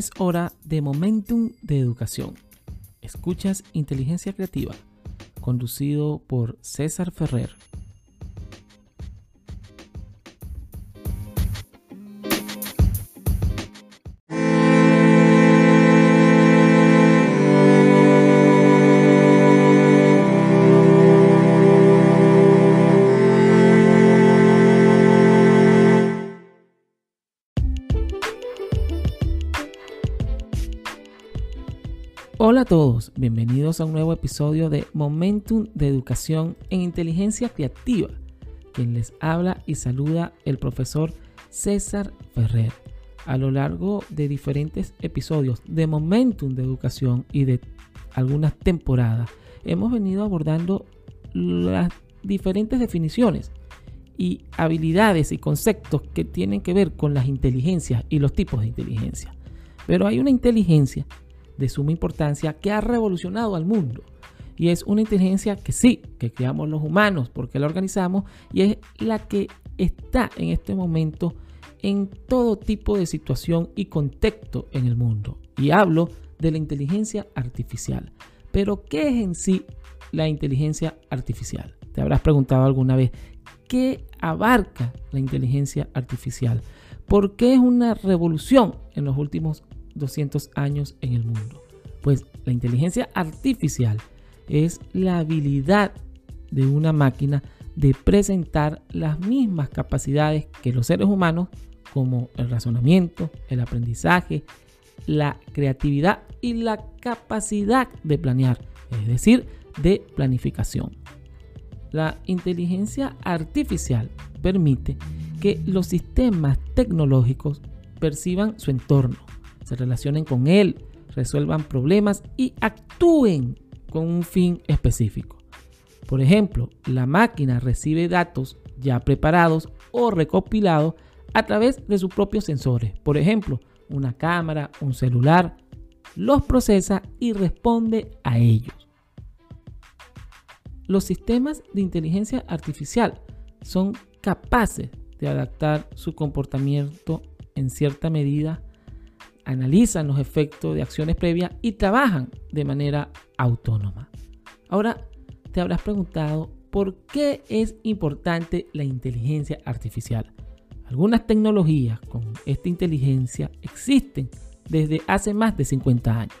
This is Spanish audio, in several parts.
Es hora de Momentum de Educación. Escuchas Inteligencia Creativa, conducido por César Ferrer. Hola a todos, bienvenidos a un nuevo episodio de Momentum de Educación en Inteligencia Creativa. Quien les habla y saluda el profesor César Ferrer. A lo largo de diferentes episodios de Momentum de Educación y de algunas temporadas, hemos venido abordando las diferentes definiciones y habilidades y conceptos que tienen que ver con las inteligencias y los tipos de inteligencia. Pero hay una inteligencia de suma importancia que ha revolucionado al mundo. Y es una inteligencia que sí, que creamos los humanos porque la organizamos y es la que está en este momento en todo tipo de situación y contexto en el mundo. Y hablo de la inteligencia artificial. Pero, ¿qué es en sí la inteligencia artificial? Te habrás preguntado alguna vez, ¿qué abarca la inteligencia artificial? ¿Por qué es una revolución en los últimos 200 años en el mundo. Pues la inteligencia artificial es la habilidad de una máquina de presentar las mismas capacidades que los seres humanos como el razonamiento, el aprendizaje, la creatividad y la capacidad de planear, es decir, de planificación. La inteligencia artificial permite que los sistemas tecnológicos perciban su entorno, se relacionen con él, resuelvan problemas y actúen con un fin específico. Por ejemplo, la máquina recibe datos ya preparados o recopilados a través de sus propios sensores. Por ejemplo, una cámara, un celular, los procesa y responde a ellos. Los sistemas de inteligencia artificial son capaces de adaptar su comportamiento en cierta medida analizan los efectos de acciones previas y trabajan de manera autónoma. Ahora te habrás preguntado por qué es importante la inteligencia artificial. Algunas tecnologías con esta inteligencia existen desde hace más de 50 años.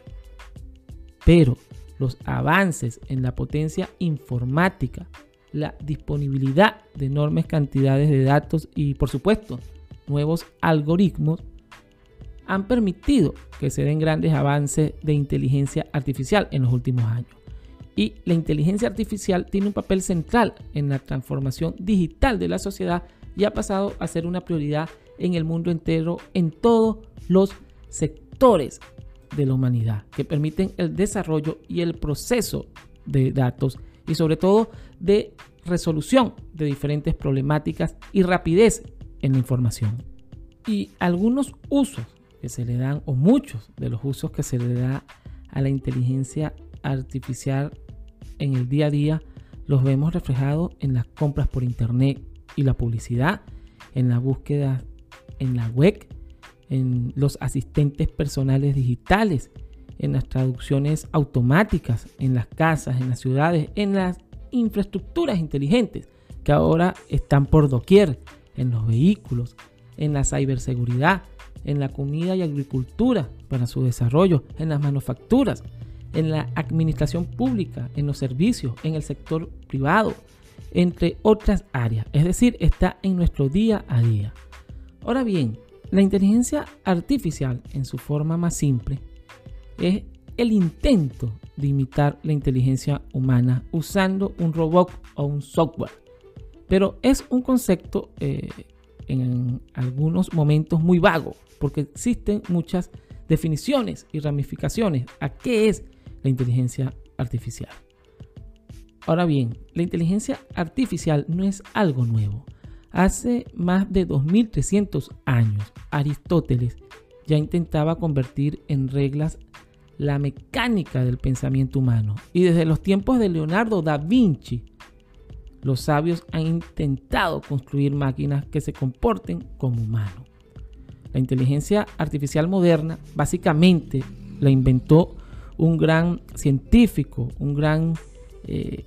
Pero los avances en la potencia informática, la disponibilidad de enormes cantidades de datos y por supuesto nuevos algoritmos han permitido que se den grandes avances de inteligencia artificial en los últimos años. Y la inteligencia artificial tiene un papel central en la transformación digital de la sociedad y ha pasado a ser una prioridad en el mundo entero, en todos los sectores de la humanidad, que permiten el desarrollo y el proceso de datos y sobre todo de resolución de diferentes problemáticas y rapidez en la información. Y algunos usos que se le dan, o muchos de los usos que se le da a la inteligencia artificial en el día a día, los vemos reflejados en las compras por internet y la publicidad, en la búsqueda en la web, en los asistentes personales digitales, en las traducciones automáticas, en las casas, en las ciudades, en las infraestructuras inteligentes que ahora están por doquier, en los vehículos, en la ciberseguridad, en la comida y agricultura para su desarrollo, en las manufacturas, en la administración pública, en los servicios, en el sector privado, entre otras áreas. Es decir, está en nuestro día a día. Ahora bien, la inteligencia artificial en su forma más simple es el intento de imitar la inteligencia humana usando un robot o un software. Pero es un concepto eh, en algunos momentos muy vago, porque existen muchas definiciones y ramificaciones a qué es la inteligencia artificial. Ahora bien, la inteligencia artificial no es algo nuevo. Hace más de 2300 años, Aristóteles ya intentaba convertir en reglas la mecánica del pensamiento humano. Y desde los tiempos de Leonardo da Vinci, los sabios han intentado construir máquinas que se comporten como humanos. La inteligencia artificial moderna básicamente la inventó un gran científico, un gran eh,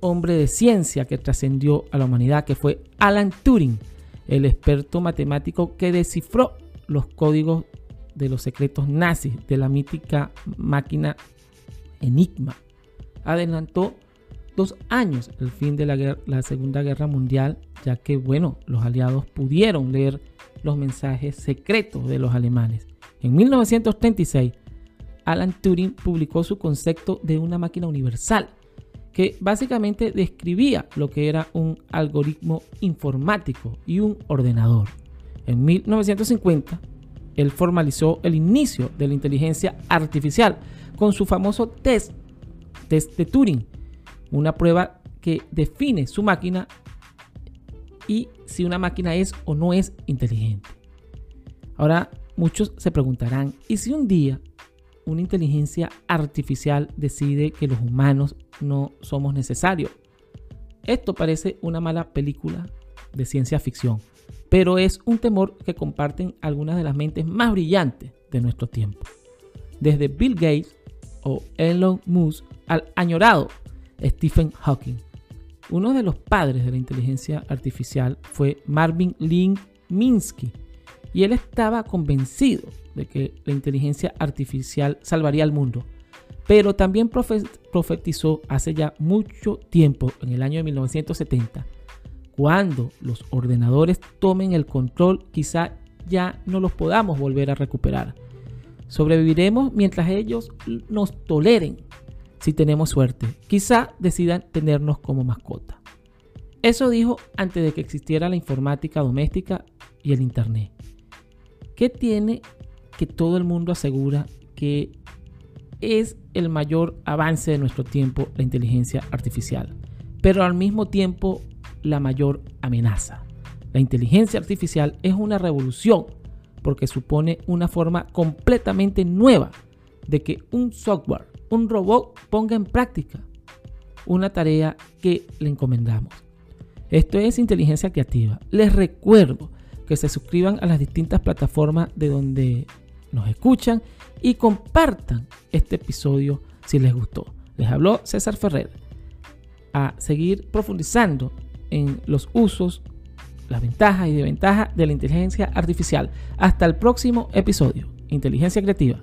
hombre de ciencia que trascendió a la humanidad, que fue Alan Turing, el experto matemático que descifró los códigos de los secretos nazis de la mítica máquina Enigma. Adelantó años el fin de la, la, Segunda Guerra Mundial, ya que, bueno, los aliados pudieron leer los mensajes secretos de los alemanes. En 1936, Alan Turing publicó su concepto de una máquina universal, que básicamente describía lo que era un algoritmo informático y un ordenador. En 1950, él formalizó el inicio de la inteligencia artificial con su famoso test, test de Turing, una prueba que define su máquina y si una máquina es o no es inteligente. Ahora muchos se preguntarán, ¿y si un día una inteligencia artificial decide que los humanos no somos necesarios? Esto parece una mala película de ciencia ficción, pero es un temor que comparten algunas de las mentes más brillantes de nuestro tiempo. Desde Bill Gates o Elon Musk al añorado Stephen Hawking. Uno de los padres de la inteligencia artificial fue Marvin Link Minsky, y él estaba convencido de que la inteligencia artificial salvaría al mundo. Pero también profetizó hace ya mucho tiempo, en el año de 1970, cuando los ordenadores tomen el control, quizá ya no los podamos volver a recuperar. Sobreviviremos mientras ellos nos toleren si tenemos suerte. Quizá decidan tenernos como mascota. Eso dijo antes de que existiera la informática doméstica y el Internet. ¿Qué tiene que todo el mundo asegura que es el mayor avance de nuestro tiempo, la inteligencia artificial? Pero al mismo tiempo la mayor amenaza. La inteligencia artificial es una revolución porque supone una forma completamente nueva de que un software un robot ponga en práctica una tarea que le encomendamos. Esto es inteligencia creativa. Les recuerdo que se suscriban a las distintas plataformas de donde nos escuchan y compartan este episodio si les gustó. Les habló César Ferrer. A seguir profundizando en los usos, las ventajas y desventajas de la inteligencia artificial. Hasta el próximo episodio. Inteligencia creativa.